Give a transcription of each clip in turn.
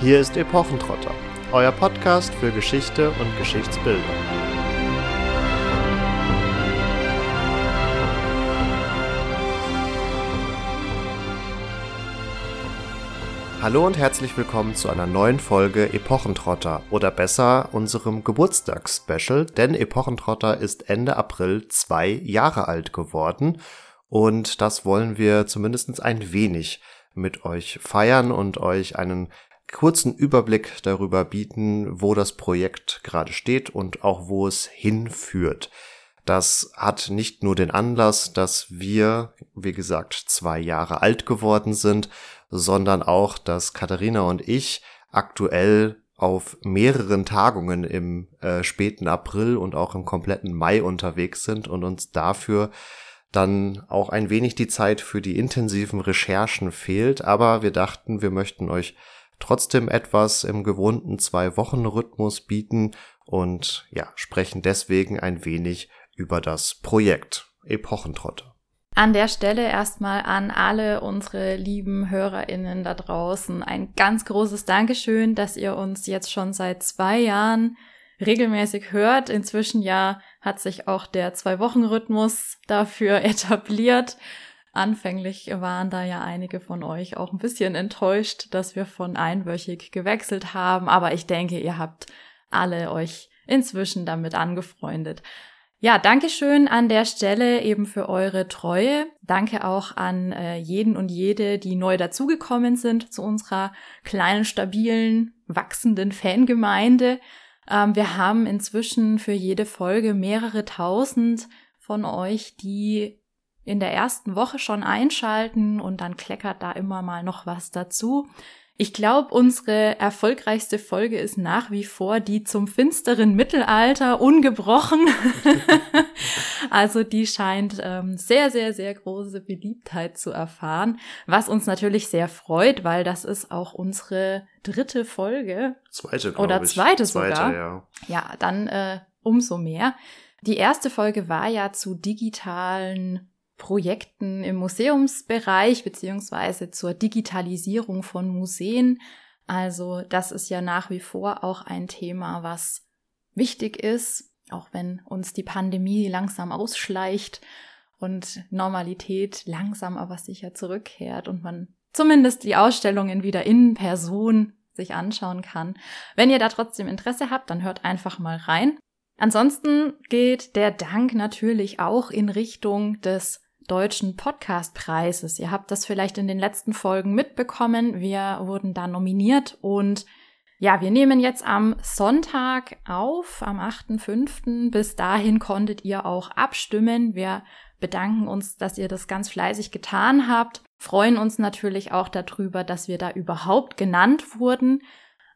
Hier ist Epochentrotter, euer Podcast für Geschichte und Geschichtsbildung. Hallo und herzlich willkommen zu einer neuen Folge Epochentrotter oder besser unserem Geburtstagsspecial, denn Epochentrotter ist Ende April zwei Jahre alt geworden und das wollen wir zumindest ein wenig mit euch feiern und euch einen kurzen Überblick darüber bieten, wo das Projekt gerade steht und auch wo es hinführt. Das hat nicht nur den Anlass, dass wir, wie gesagt, zwei Jahre alt geworden sind, sondern auch, dass Katharina und ich aktuell auf mehreren Tagungen im äh, späten April und auch im kompletten Mai unterwegs sind und uns dafür dann auch ein wenig die Zeit für die intensiven Recherchen fehlt. Aber wir dachten, wir möchten euch trotzdem etwas im gewohnten Zwei-Wochen-Rhythmus bieten und ja, sprechen deswegen ein wenig über das Projekt Epochentrotte. An der Stelle erstmal an alle unsere lieben HörerInnen da draußen ein ganz großes Dankeschön, dass ihr uns jetzt schon seit zwei Jahren regelmäßig hört. Inzwischen ja hat sich auch der Zwei-Wochen-Rhythmus dafür etabliert. Anfänglich waren da ja einige von euch auch ein bisschen enttäuscht, dass wir von einwöchig gewechselt haben, aber ich denke, ihr habt alle euch inzwischen damit angefreundet. Ja, danke schön an der Stelle eben für eure Treue. Danke auch an äh, jeden und jede, die neu dazugekommen sind zu unserer kleinen, stabilen, wachsenden Fangemeinde. Ähm, wir haben inzwischen für jede Folge mehrere tausend von euch, die in der ersten Woche schon einschalten und dann kleckert da immer mal noch was dazu. Ich glaube, unsere erfolgreichste Folge ist nach wie vor die zum finsteren Mittelalter ungebrochen. also die scheint ähm, sehr, sehr, sehr große Beliebtheit zu erfahren, was uns natürlich sehr freut, weil das ist auch unsere dritte Folge. Zweite, Oder ich. zweite, zweite sogar. Ja. ja, dann äh, umso mehr. Die erste Folge war ja zu digitalen Projekten im Museumsbereich beziehungsweise zur Digitalisierung von Museen. Also das ist ja nach wie vor auch ein Thema, was wichtig ist, auch wenn uns die Pandemie langsam ausschleicht und Normalität langsam aber sicher zurückkehrt und man zumindest die Ausstellungen wieder in Person sich anschauen kann. Wenn ihr da trotzdem Interesse habt, dann hört einfach mal rein. Ansonsten geht der Dank natürlich auch in Richtung des Deutschen Podcastpreises. Ihr habt das vielleicht in den letzten Folgen mitbekommen. Wir wurden da nominiert und ja, wir nehmen jetzt am Sonntag auf, am 8.5. Bis dahin konntet ihr auch abstimmen. Wir bedanken uns, dass ihr das ganz fleißig getan habt. Freuen uns natürlich auch darüber, dass wir da überhaupt genannt wurden.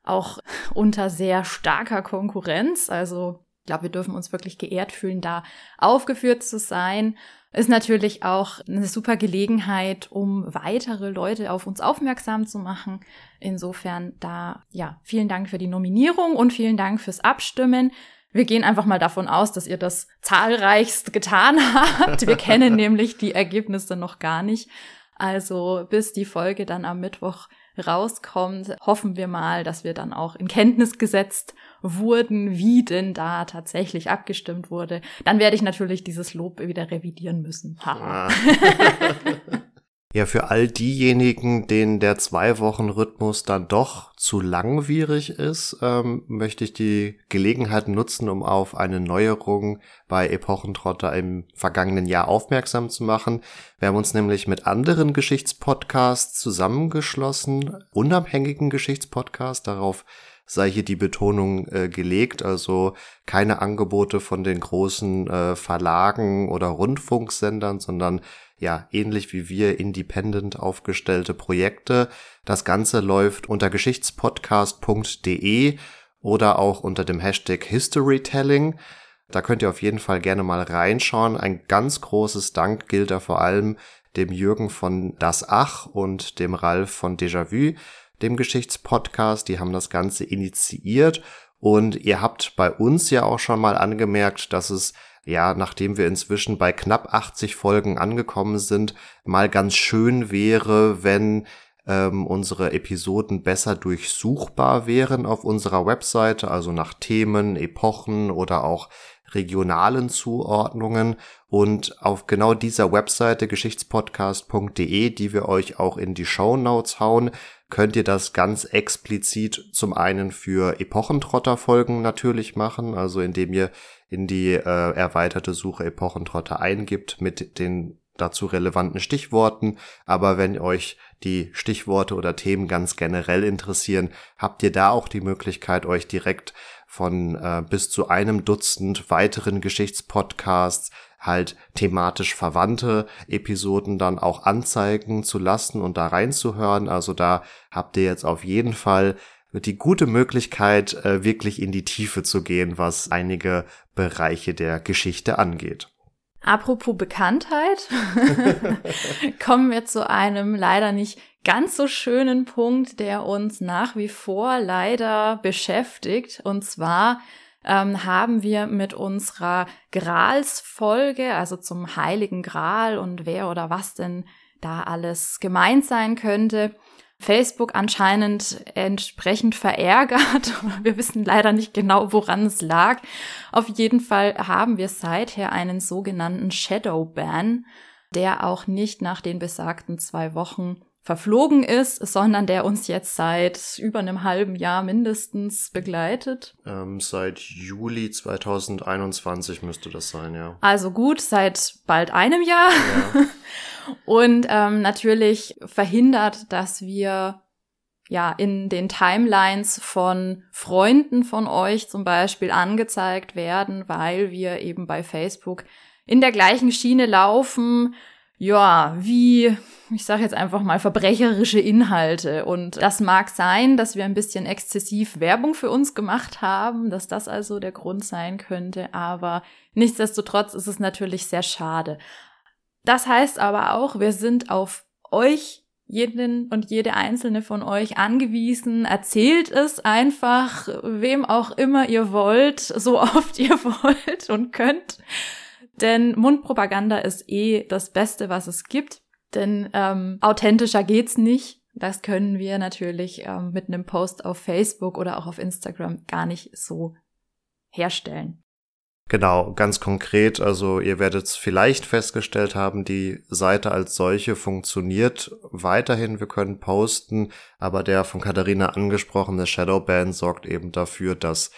Auch unter sehr starker Konkurrenz. Also glaube, wir dürfen uns wirklich geehrt fühlen, da aufgeführt zu sein. Ist natürlich auch eine super Gelegenheit, um weitere Leute auf uns aufmerksam zu machen. Insofern da, ja, vielen Dank für die Nominierung und vielen Dank fürs Abstimmen. Wir gehen einfach mal davon aus, dass ihr das zahlreichst getan habt. Wir kennen nämlich die Ergebnisse noch gar nicht. Also bis die Folge dann am Mittwoch rauskommt, hoffen wir mal, dass wir dann auch in Kenntnis gesetzt wurden, wie denn da tatsächlich abgestimmt wurde. Dann werde ich natürlich dieses Lob wieder revidieren müssen. Haha. Ah. Ja, für all diejenigen, denen der Zwei-Wochen-Rhythmus dann doch zu langwierig ist, ähm, möchte ich die Gelegenheit nutzen, um auf eine Neuerung bei Epochentrotter im vergangenen Jahr aufmerksam zu machen. Wir haben uns nämlich mit anderen Geschichtspodcasts zusammengeschlossen, unabhängigen Geschichtspodcasts, darauf sei hier die Betonung äh, gelegt, also keine Angebote von den großen äh, Verlagen oder Rundfunksendern, sondern ja, ähnlich wie wir independent aufgestellte Projekte. Das Ganze läuft unter geschichtspodcast.de oder auch unter dem Hashtag Historytelling. Da könnt ihr auf jeden Fall gerne mal reinschauen. Ein ganz großes Dank gilt da vor allem dem Jürgen von Das Ach und dem Ralf von Déjà-vu, dem Geschichtspodcast. Die haben das Ganze initiiert und ihr habt bei uns ja auch schon mal angemerkt, dass es ja, nachdem wir inzwischen bei knapp 80 Folgen angekommen sind, mal ganz schön wäre, wenn ähm, unsere Episoden besser durchsuchbar wären auf unserer Webseite, also nach Themen, Epochen oder auch regionalen Zuordnungen. Und auf genau dieser Webseite geschichtspodcast.de, die wir euch auch in die Show Notes hauen, könnt ihr das ganz explizit zum einen für Epochentrotter-Folgen natürlich machen, also indem ihr in die äh, erweiterte Suche Epochentrotter eingibt mit den dazu relevanten Stichworten. Aber wenn euch die Stichworte oder Themen ganz generell interessieren, habt ihr da auch die Möglichkeit, euch direkt von äh, bis zu einem Dutzend weiteren Geschichtspodcasts halt thematisch verwandte Episoden dann auch anzeigen zu lassen und da reinzuhören. Also da habt ihr jetzt auf jeden Fall die gute Möglichkeit, äh, wirklich in die Tiefe zu gehen, was einige Bereiche der Geschichte angeht. Apropos Bekanntheit, kommen wir zu einem leider nicht ganz so schönen Punkt, der uns nach wie vor leider beschäftigt. Und zwar ähm, haben wir mit unserer Gralsfolge, also zum Heiligen Gral und wer oder was denn da alles gemeint sein könnte, Facebook anscheinend entsprechend verärgert. Wir wissen leider nicht genau, woran es lag. Auf jeden Fall haben wir seither einen sogenannten Shadow Ban, der auch nicht nach den besagten zwei Wochen verflogen ist, sondern der uns jetzt seit über einem halben Jahr mindestens begleitet. Ähm, seit Juli 2021 müsste das sein, ja. Also gut, seit bald einem Jahr. Ja. Und ähm, natürlich verhindert, dass wir ja in den Timelines von Freunden von euch zum Beispiel angezeigt werden, weil wir eben bei Facebook in der gleichen Schiene laufen, ja, wie, ich sage jetzt einfach mal, verbrecherische Inhalte. Und das mag sein, dass wir ein bisschen exzessiv Werbung für uns gemacht haben, dass das also der Grund sein könnte, aber nichtsdestotrotz ist es natürlich sehr schade. Das heißt aber auch, wir sind auf euch jeden und jede einzelne von euch angewiesen. Erzählt es einfach, wem auch immer ihr wollt, so oft ihr wollt und könnt. Denn Mundpropaganda ist eh das Beste, was es gibt. Denn ähm, authentischer geht's nicht. Das können wir natürlich ähm, mit einem Post auf Facebook oder auch auf Instagram gar nicht so herstellen. Genau, ganz konkret, also ihr werdet es vielleicht festgestellt haben, die Seite als solche funktioniert weiterhin, wir können posten, aber der von Katharina angesprochene Shadowban sorgt eben dafür, dass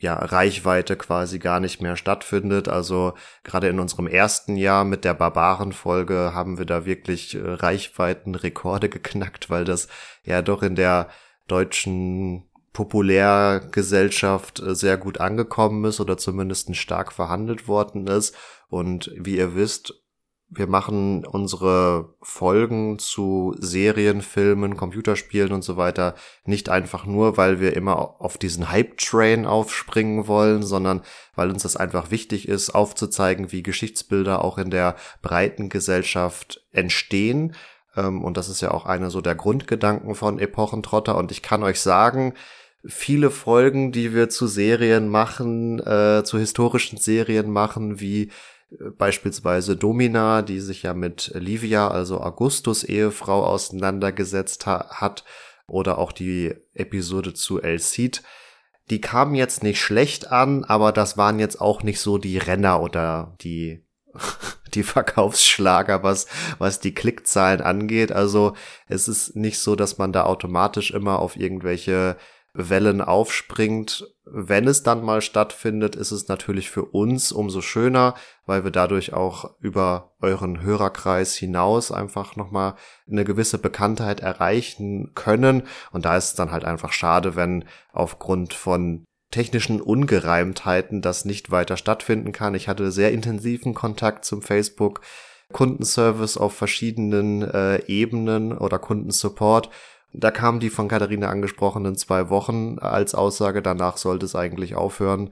ja, Reichweite quasi gar nicht mehr stattfindet. Also gerade in unserem ersten Jahr mit der Barbaren-Folge haben wir da wirklich äh, Reichweitenrekorde geknackt, weil das ja doch in der deutschen Populärgesellschaft äh, sehr gut angekommen ist oder zumindest stark verhandelt worden ist. Und wie ihr wisst, wir machen unsere Folgen zu Serien, Filmen, Computerspielen und so weiter nicht einfach nur, weil wir immer auf diesen Hype-Train aufspringen wollen, sondern weil uns das einfach wichtig ist, aufzuzeigen, wie Geschichtsbilder auch in der breiten Gesellschaft entstehen. Ähm, und das ist ja auch einer so der Grundgedanken von Epochentrotter. Und ich kann euch sagen, viele Folgen, die wir zu Serien machen, äh, zu historischen Serien machen, wie beispielsweise Domina, die sich ja mit Livia, also Augustus Ehefrau, auseinandergesetzt ha hat, oder auch die Episode zu El Cid. Die kamen jetzt nicht schlecht an, aber das waren jetzt auch nicht so die Renner oder die die Verkaufsschlager, was, was die Klickzahlen angeht. Also es ist nicht so, dass man da automatisch immer auf irgendwelche Wellen aufspringt. Wenn es dann mal stattfindet, ist es natürlich für uns umso schöner, weil wir dadurch auch über euren Hörerkreis hinaus einfach nochmal eine gewisse Bekanntheit erreichen können. Und da ist es dann halt einfach schade, wenn aufgrund von technischen Ungereimtheiten das nicht weiter stattfinden kann. Ich hatte sehr intensiven Kontakt zum Facebook Kundenservice auf verschiedenen äh, Ebenen oder Kundensupport da kamen die von Katharina angesprochenen zwei Wochen als Aussage, danach sollte es eigentlich aufhören.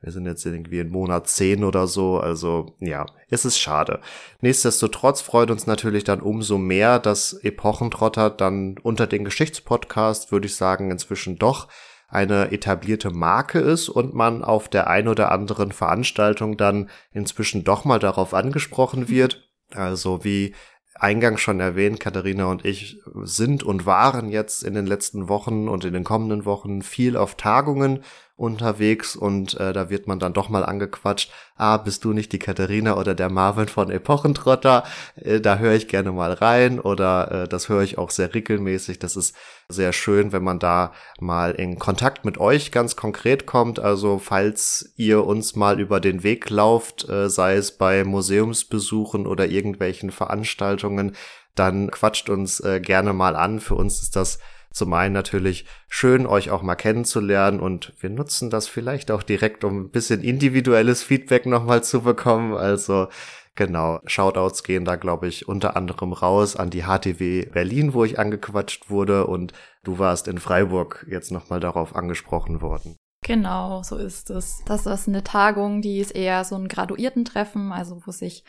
Wir sind jetzt irgendwie in Monat 10 oder so, also ja, es ist schade. Nichtsdestotrotz freut uns natürlich dann umso mehr, dass Epochentrotter dann unter den Geschichtspodcast, würde ich sagen, inzwischen doch eine etablierte Marke ist und man auf der ein oder anderen Veranstaltung dann inzwischen doch mal darauf angesprochen wird. Also wie eingangs schon erwähnt, Katharina und ich sind und waren jetzt in den letzten Wochen und in den kommenden Wochen viel auf Tagungen unterwegs und äh, da wird man dann doch mal angequatscht, ah, bist du nicht die Katharina oder der Marvin von Epochentrotter? Äh, da höre ich gerne mal rein oder äh, das höre ich auch sehr regelmäßig. Das ist sehr schön, wenn man da mal in Kontakt mit euch ganz konkret kommt. Also falls ihr uns mal über den Weg lauft, äh, sei es bei Museumsbesuchen oder irgendwelchen Veranstaltungen, dann quatscht uns äh, gerne mal an. Für uns ist das zum einen natürlich schön, euch auch mal kennenzulernen und wir nutzen das vielleicht auch direkt, um ein bisschen individuelles Feedback nochmal zu bekommen. Also Genau, Shoutouts gehen da, glaube ich, unter anderem raus an die HTW Berlin, wo ich angequatscht wurde und du warst in Freiburg jetzt nochmal darauf angesprochen worden. Genau, so ist es. Das ist eine Tagung, die ist eher so ein Graduiertentreffen, also wo sich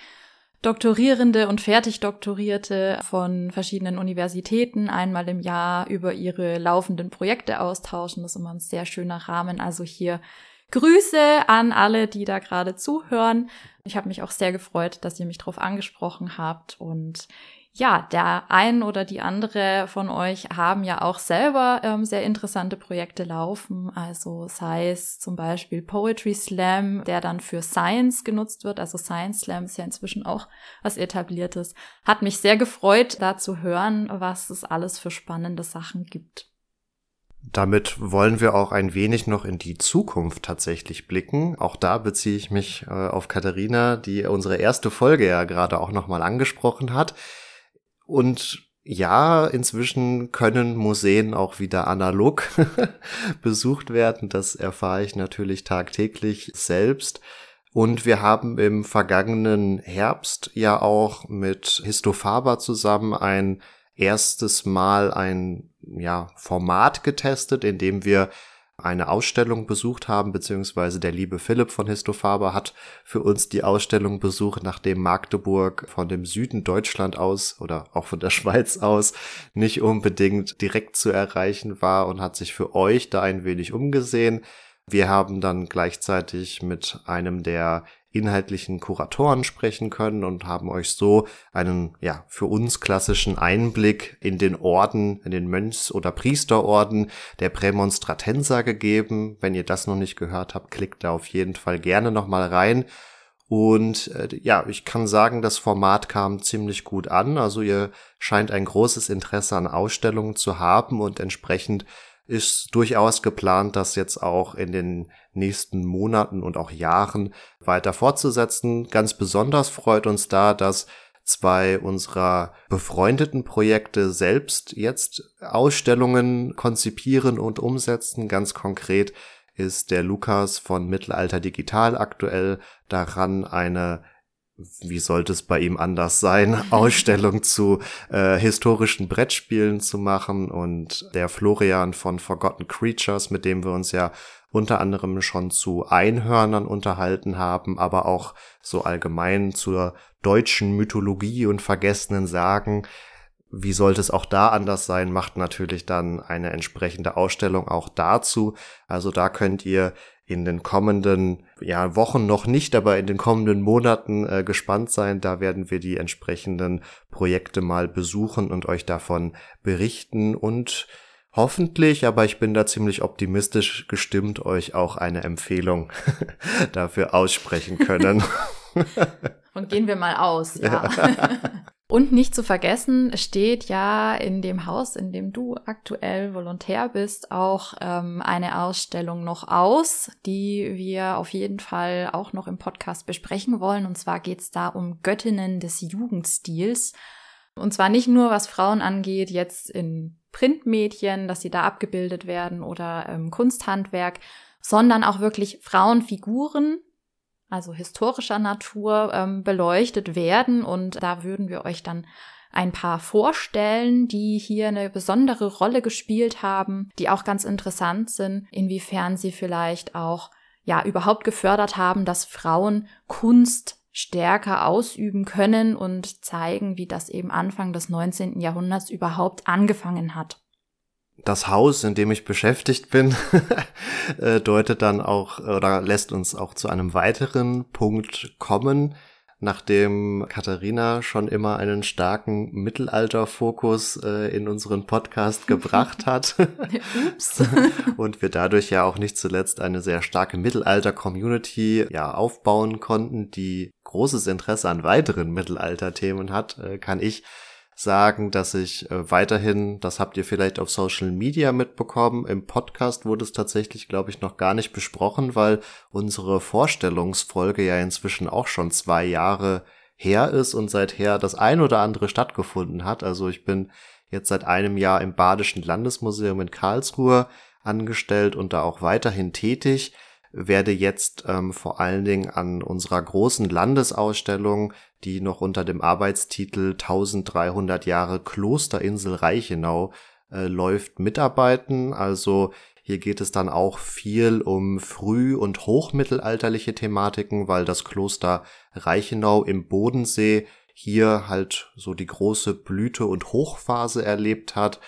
Doktorierende und Fertigdoktorierte von verschiedenen Universitäten einmal im Jahr über ihre laufenden Projekte austauschen. Das ist immer ein sehr schöner Rahmen. Also hier Grüße an alle, die da gerade zuhören. Ich habe mich auch sehr gefreut, dass ihr mich darauf angesprochen habt und ja, der ein oder die andere von euch haben ja auch selber ähm, sehr interessante Projekte laufen. Also sei es zum Beispiel Poetry Slam, der dann für Science genutzt wird. Also Science Slam ist ja inzwischen auch was etabliertes. Hat mich sehr gefreut, da zu hören, was es alles für spannende Sachen gibt. Damit wollen wir auch ein wenig noch in die Zukunft tatsächlich blicken. Auch da beziehe ich mich äh, auf Katharina, die unsere erste Folge ja gerade auch nochmal angesprochen hat. Und ja, inzwischen können Museen auch wieder analog besucht werden. Das erfahre ich natürlich tagtäglich selbst. Und wir haben im vergangenen Herbst ja auch mit Histofaba zusammen ein erstes Mal ein ja, Format getestet, in dem wir eine Ausstellung besucht haben, beziehungsweise der liebe Philipp von Histofaber hat für uns die Ausstellung besucht, nachdem Magdeburg von dem Süden Deutschland aus oder auch von der Schweiz aus nicht unbedingt direkt zu erreichen war und hat sich für euch da ein wenig umgesehen. Wir haben dann gleichzeitig mit einem der inhaltlichen Kuratoren sprechen können und haben euch so einen, ja, für uns klassischen Einblick in den Orden, in den Mönchs- oder Priesterorden der Prämonstratenser gegeben. Wenn ihr das noch nicht gehört habt, klickt da auf jeden Fall gerne nochmal rein. Und äh, ja, ich kann sagen, das Format kam ziemlich gut an. Also ihr scheint ein großes Interesse an Ausstellungen zu haben und entsprechend ist durchaus geplant, das jetzt auch in den nächsten Monaten und auch Jahren weiter fortzusetzen. Ganz besonders freut uns da, dass zwei unserer befreundeten Projekte selbst jetzt Ausstellungen konzipieren und umsetzen. Ganz konkret ist der Lukas von Mittelalter Digital aktuell daran, eine wie sollte es bei ihm anders sein, Ausstellung zu äh, historischen Brettspielen zu machen und der Florian von Forgotten Creatures, mit dem wir uns ja unter anderem schon zu Einhörnern unterhalten haben, aber auch so allgemein zur deutschen Mythologie und vergessenen Sagen. Wie sollte es auch da anders sein, macht natürlich dann eine entsprechende Ausstellung auch dazu. Also da könnt ihr in den kommenden ja, Wochen noch nicht, aber in den kommenden Monaten äh, gespannt sein. Da werden wir die entsprechenden Projekte mal besuchen und euch davon berichten und hoffentlich, aber ich bin da ziemlich optimistisch gestimmt, euch auch eine Empfehlung dafür aussprechen können. Und gehen wir mal aus, ja. ja. Und nicht zu vergessen, steht ja in dem Haus, in dem du aktuell Volontär bist, auch ähm, eine Ausstellung noch aus, die wir auf jeden Fall auch noch im Podcast besprechen wollen. Und zwar geht es da um Göttinnen des Jugendstils. Und zwar nicht nur, was Frauen angeht, jetzt in Printmedien, dass sie da abgebildet werden oder ähm, Kunsthandwerk, sondern auch wirklich Frauenfiguren, also historischer Natur, ähm, beleuchtet werden. Und da würden wir euch dann ein paar vorstellen, die hier eine besondere Rolle gespielt haben, die auch ganz interessant sind, inwiefern sie vielleicht auch ja überhaupt gefördert haben, dass Frauen Kunst stärker ausüben können und zeigen, wie das eben Anfang des 19. Jahrhunderts überhaupt angefangen hat das Haus, in dem ich beschäftigt bin, äh, deutet dann auch oder lässt uns auch zu einem weiteren Punkt kommen. nachdem Katharina schon immer einen starken Mittelalterfokus äh, in unseren Podcast gebracht hat. Ups. und wir dadurch ja auch nicht zuletzt eine sehr starke Mittelalter-Community ja aufbauen konnten, die großes Interesse an weiteren Mittelalter-Themen hat, äh, kann ich sagen, dass ich äh, weiterhin, das habt ihr vielleicht auf Social Media mitbekommen, im Podcast wurde es tatsächlich, glaube ich, noch gar nicht besprochen, weil unsere Vorstellungsfolge ja inzwischen auch schon zwei Jahre her ist und seither das ein oder andere stattgefunden hat. Also ich bin jetzt seit einem Jahr im Badischen Landesmuseum in Karlsruhe angestellt und da auch weiterhin tätig werde jetzt ähm, vor allen Dingen an unserer großen Landesausstellung, die noch unter dem Arbeitstitel 1300 Jahre Klosterinsel Reichenau äh, läuft, mitarbeiten. Also hier geht es dann auch viel um früh- und hochmittelalterliche Thematiken, weil das Kloster Reichenau im Bodensee hier halt so die große Blüte und Hochphase erlebt hat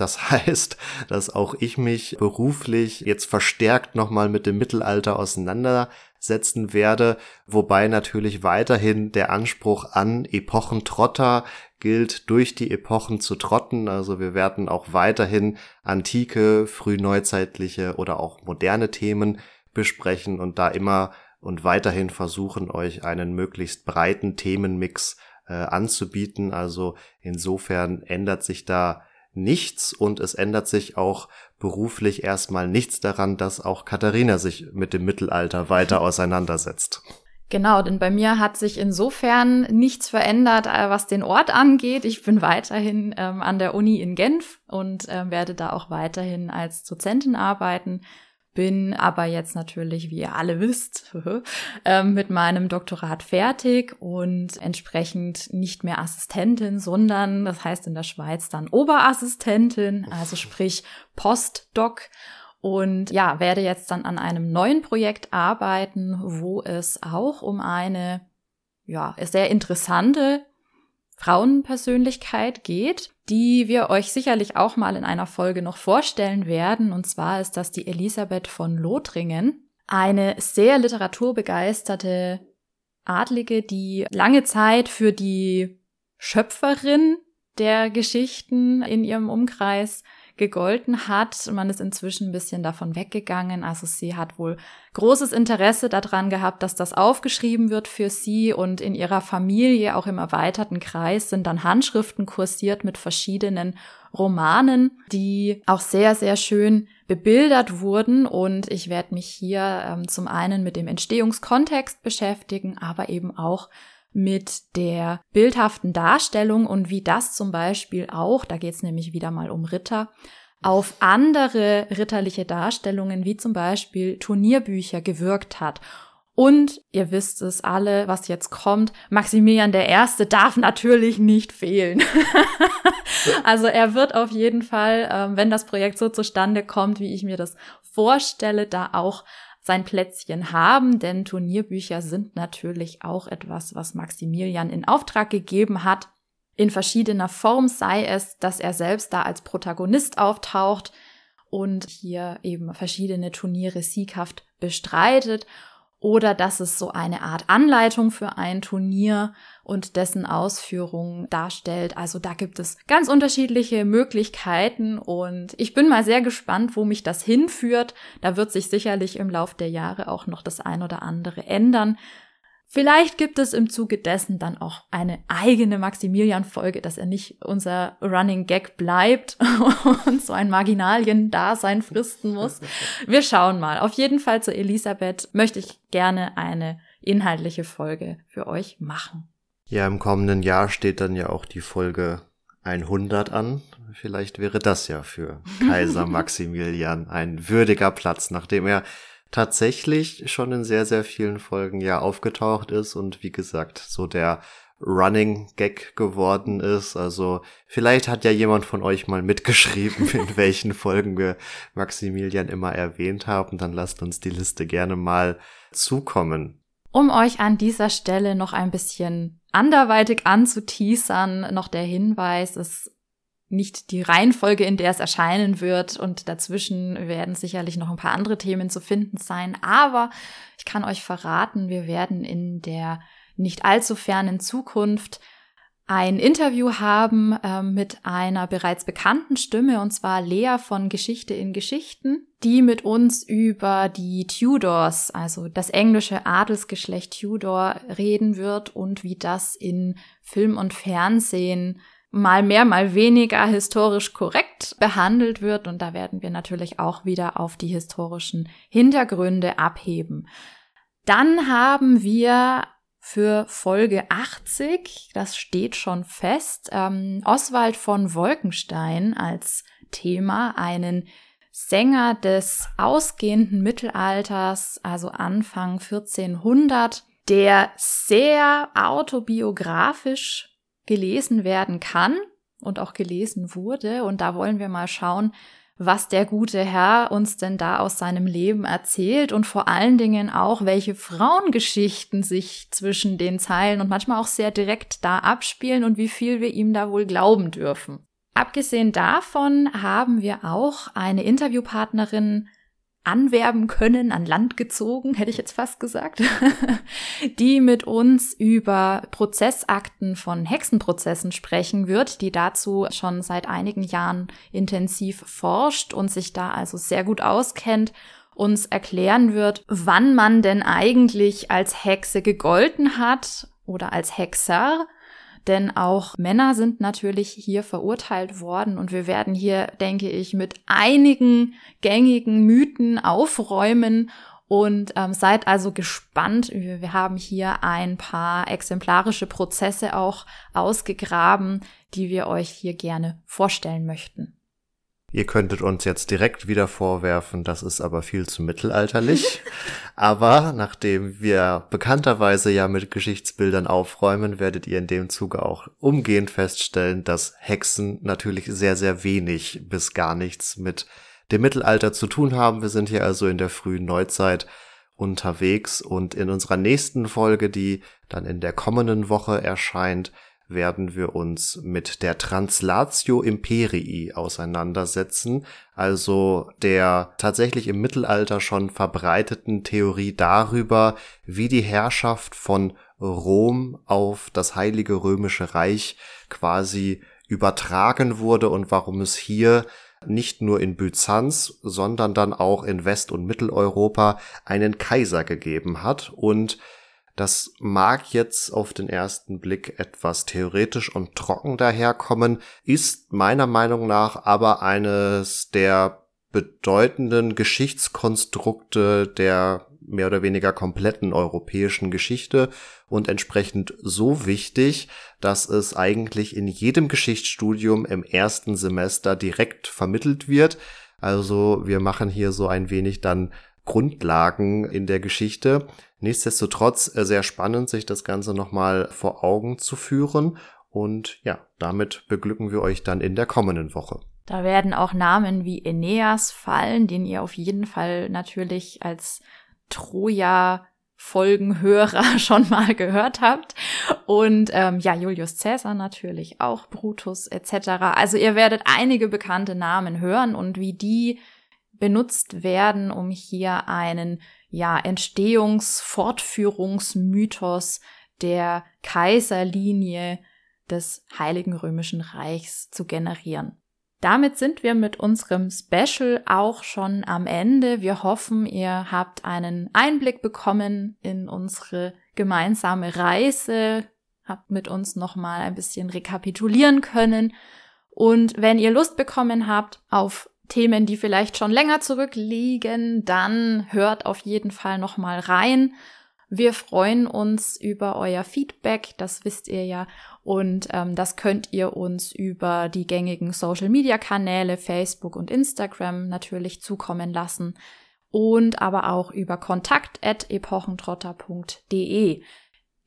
das heißt, dass auch ich mich beruflich jetzt verstärkt nochmal mit dem Mittelalter auseinandersetzen werde, wobei natürlich weiterhin der Anspruch an Epochentrotter gilt, durch die Epochen zu trotten. Also wir werden auch weiterhin antike, frühneuzeitliche oder auch moderne Themen besprechen und da immer und weiterhin versuchen, euch einen möglichst breiten Themenmix äh, anzubieten. Also insofern ändert sich da nichts und es ändert sich auch beruflich erstmal nichts daran, dass auch Katharina sich mit dem Mittelalter weiter auseinandersetzt. Genau, denn bei mir hat sich insofern nichts verändert, äh, was den Ort angeht. Ich bin weiterhin ähm, an der Uni in Genf und äh, werde da auch weiterhin als Dozentin arbeiten bin aber jetzt natürlich, wie ihr alle wisst, ähm, mit meinem Doktorat fertig und entsprechend nicht mehr Assistentin, sondern das heißt in der Schweiz dann Oberassistentin, also sprich Postdoc. Und ja, werde jetzt dann an einem neuen Projekt arbeiten, wo es auch um eine ja, sehr interessante Frauenpersönlichkeit geht, die wir euch sicherlich auch mal in einer Folge noch vorstellen werden. Und zwar ist das die Elisabeth von Lothringen, eine sehr literaturbegeisterte Adlige, die lange Zeit für die Schöpferin der Geschichten in ihrem Umkreis gegolten hat. Man ist inzwischen ein bisschen davon weggegangen. Also sie hat wohl großes Interesse daran gehabt, dass das aufgeschrieben wird für sie und in ihrer Familie, auch im erweiterten Kreis, sind dann Handschriften kursiert mit verschiedenen Romanen, die auch sehr, sehr schön bebildert wurden. Und ich werde mich hier ähm, zum einen mit dem Entstehungskontext beschäftigen, aber eben auch mit der bildhaften Darstellung und wie das zum Beispiel auch, da geht es nämlich wieder mal um Ritter, auf andere ritterliche Darstellungen wie zum Beispiel Turnierbücher gewirkt hat. Und ihr wisst es alle, was jetzt kommt, Maximilian der Erste darf natürlich nicht fehlen. also er wird auf jeden Fall, ähm, wenn das Projekt so zustande kommt, wie ich mir das vorstelle, da auch sein Plätzchen haben, denn Turnierbücher sind natürlich auch etwas, was Maximilian in Auftrag gegeben hat. In verschiedener Form sei es, dass er selbst da als Protagonist auftaucht und hier eben verschiedene Turniere sieghaft bestreitet oder dass es so eine Art Anleitung für ein Turnier und dessen Ausführung darstellt. Also da gibt es ganz unterschiedliche Möglichkeiten und ich bin mal sehr gespannt, wo mich das hinführt. Da wird sich sicherlich im Lauf der Jahre auch noch das ein oder andere ändern. Vielleicht gibt es im Zuge dessen dann auch eine eigene Maximilian-Folge, dass er nicht unser Running Gag bleibt und so ein Marginalien-Dasein fristen muss. Wir schauen mal. Auf jeden Fall zu Elisabeth möchte ich gerne eine inhaltliche Folge für euch machen. Ja, im kommenden Jahr steht dann ja auch die Folge 100 an. Vielleicht wäre das ja für Kaiser Maximilian ein würdiger Platz, nachdem er tatsächlich schon in sehr, sehr vielen Folgen ja aufgetaucht ist und wie gesagt, so der Running Gag geworden ist. Also vielleicht hat ja jemand von euch mal mitgeschrieben, in welchen Folgen wir Maximilian immer erwähnt haben. Dann lasst uns die Liste gerne mal zukommen. Um euch an dieser Stelle noch ein bisschen anderweitig anzuteasern, noch der Hinweis, es nicht die Reihenfolge, in der es erscheinen wird. Und dazwischen werden sicherlich noch ein paar andere Themen zu finden sein. Aber ich kann euch verraten, wir werden in der nicht allzu fernen Zukunft ein Interview haben äh, mit einer bereits bekannten Stimme, und zwar Lea von Geschichte in Geschichten, die mit uns über die Tudors, also das englische Adelsgeschlecht Tudor, reden wird und wie das in Film und Fernsehen mal mehr, mal weniger historisch korrekt behandelt wird. Und da werden wir natürlich auch wieder auf die historischen Hintergründe abheben. Dann haben wir für Folge 80, das steht schon fest, ähm, Oswald von Wolkenstein als Thema, einen Sänger des ausgehenden Mittelalters, also Anfang 1400, der sehr autobiografisch gelesen werden kann und auch gelesen wurde. Und da wollen wir mal schauen, was der gute Herr uns denn da aus seinem Leben erzählt und vor allen Dingen auch, welche Frauengeschichten sich zwischen den Zeilen und manchmal auch sehr direkt da abspielen und wie viel wir ihm da wohl glauben dürfen. Abgesehen davon haben wir auch eine Interviewpartnerin anwerben können, an Land gezogen, hätte ich jetzt fast gesagt, die mit uns über Prozessakten von Hexenprozessen sprechen wird, die dazu schon seit einigen Jahren intensiv forscht und sich da also sehr gut auskennt uns erklären wird, wann man denn eigentlich als Hexe gegolten hat oder als Hexer denn auch Männer sind natürlich hier verurteilt worden und wir werden hier, denke ich, mit einigen gängigen Mythen aufräumen und ähm, seid also gespannt. Wir haben hier ein paar exemplarische Prozesse auch ausgegraben, die wir euch hier gerne vorstellen möchten. Ihr könntet uns jetzt direkt wieder vorwerfen, das ist aber viel zu mittelalterlich. aber nachdem wir bekannterweise ja mit Geschichtsbildern aufräumen, werdet ihr in dem Zuge auch umgehend feststellen, dass Hexen natürlich sehr, sehr wenig bis gar nichts mit dem Mittelalter zu tun haben. Wir sind hier also in der frühen Neuzeit unterwegs und in unserer nächsten Folge, die dann in der kommenden Woche erscheint, werden wir uns mit der Translatio Imperii auseinandersetzen, also der tatsächlich im Mittelalter schon verbreiteten Theorie darüber, wie die Herrschaft von Rom auf das Heilige Römische Reich quasi übertragen wurde und warum es hier nicht nur in Byzanz, sondern dann auch in West- und Mitteleuropa einen Kaiser gegeben hat und das mag jetzt auf den ersten Blick etwas theoretisch und trocken daherkommen, ist meiner Meinung nach aber eines der bedeutenden Geschichtskonstrukte der mehr oder weniger kompletten europäischen Geschichte und entsprechend so wichtig, dass es eigentlich in jedem Geschichtsstudium im ersten Semester direkt vermittelt wird. Also wir machen hier so ein wenig dann Grundlagen in der Geschichte. Nichtsdestotrotz äh, sehr spannend, sich das Ganze nochmal vor Augen zu führen. Und ja, damit beglücken wir euch dann in der kommenden Woche. Da werden auch Namen wie Aeneas fallen, den ihr auf jeden Fall natürlich als Troja Folgenhörer schon mal gehört habt. Und ähm, ja, Julius Caesar natürlich auch, Brutus etc. Also ihr werdet einige bekannte Namen hören und wie die benutzt werden, um hier einen ja, Entstehungs-, Fortführungsmythos der Kaiserlinie des Heiligen Römischen Reichs zu generieren. Damit sind wir mit unserem Special auch schon am Ende. Wir hoffen, ihr habt einen Einblick bekommen in unsere gemeinsame Reise, habt mit uns nochmal ein bisschen rekapitulieren können. Und wenn ihr Lust bekommen habt auf Themen, die vielleicht schon länger zurückliegen, dann hört auf jeden Fall noch mal rein. Wir freuen uns über euer Feedback, das wisst ihr ja. Und ähm, das könnt ihr uns über die gängigen Social-Media-Kanäle, Facebook und Instagram natürlich zukommen lassen. Und aber auch über kontakt.epochentrotter.de.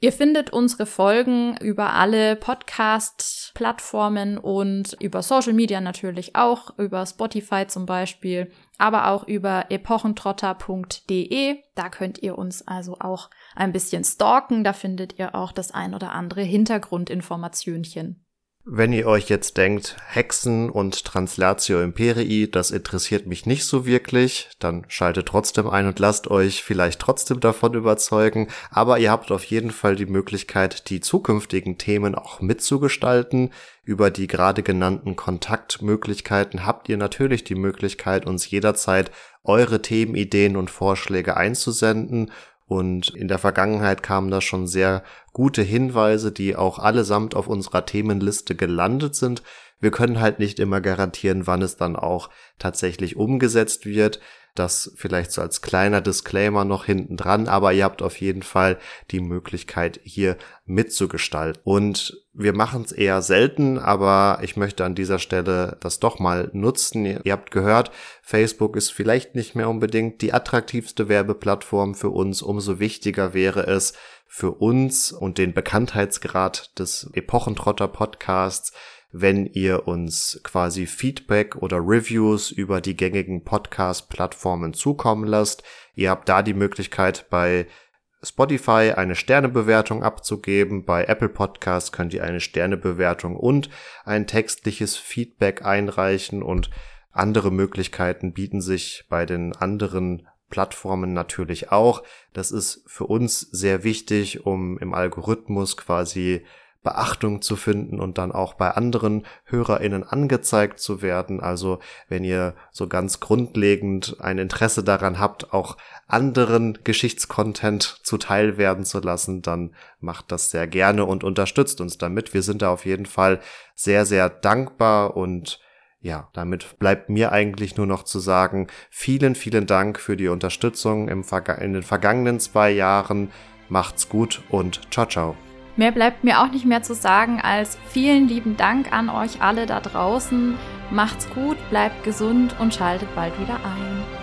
Ihr findet unsere Folgen über alle Podcast-Plattformen und über Social Media natürlich auch, über Spotify zum Beispiel, aber auch über epochentrotter.de. Da könnt ihr uns also auch ein bisschen stalken. Da findet ihr auch das ein oder andere Hintergrundinformationchen. Wenn ihr euch jetzt denkt, Hexen und Translatio Imperii, das interessiert mich nicht so wirklich, dann schaltet trotzdem ein und lasst euch vielleicht trotzdem davon überzeugen. Aber ihr habt auf jeden Fall die Möglichkeit, die zukünftigen Themen auch mitzugestalten. Über die gerade genannten Kontaktmöglichkeiten habt ihr natürlich die Möglichkeit, uns jederzeit eure Themenideen und Vorschläge einzusenden und in der Vergangenheit kamen da schon sehr gute Hinweise, die auch allesamt auf unserer Themenliste gelandet sind. Wir können halt nicht immer garantieren, wann es dann auch tatsächlich umgesetzt wird. Das vielleicht so als kleiner Disclaimer noch hinten dran, aber ihr habt auf jeden Fall die Möglichkeit, hier mitzugestalten. Und wir machen es eher selten, aber ich möchte an dieser Stelle das doch mal nutzen. Ihr habt gehört, Facebook ist vielleicht nicht mehr unbedingt die attraktivste Werbeplattform für uns. Umso wichtiger wäre es für uns und den Bekanntheitsgrad des Epochentrotter Podcasts, wenn ihr uns quasi Feedback oder Reviews über die gängigen Podcast-Plattformen zukommen lasst. Ihr habt da die Möglichkeit bei Spotify eine Sternebewertung abzugeben. Bei Apple Podcasts könnt ihr eine Sternebewertung und ein textliches Feedback einreichen und andere Möglichkeiten bieten sich bei den anderen Plattformen natürlich auch. Das ist für uns sehr wichtig, um im Algorithmus quasi Beachtung zu finden und dann auch bei anderen HörerInnen angezeigt zu werden. Also wenn ihr so ganz grundlegend ein Interesse daran habt, auch anderen Geschichtscontent zuteil werden zu lassen, dann macht das sehr gerne und unterstützt uns damit. Wir sind da auf jeden Fall sehr, sehr dankbar und ja, damit bleibt mir eigentlich nur noch zu sagen, vielen, vielen Dank für die Unterstützung im in den vergangenen zwei Jahren. Macht's gut und ciao, ciao. Mehr bleibt mir auch nicht mehr zu sagen als vielen lieben Dank an euch alle da draußen. Macht's gut, bleibt gesund und schaltet bald wieder ein.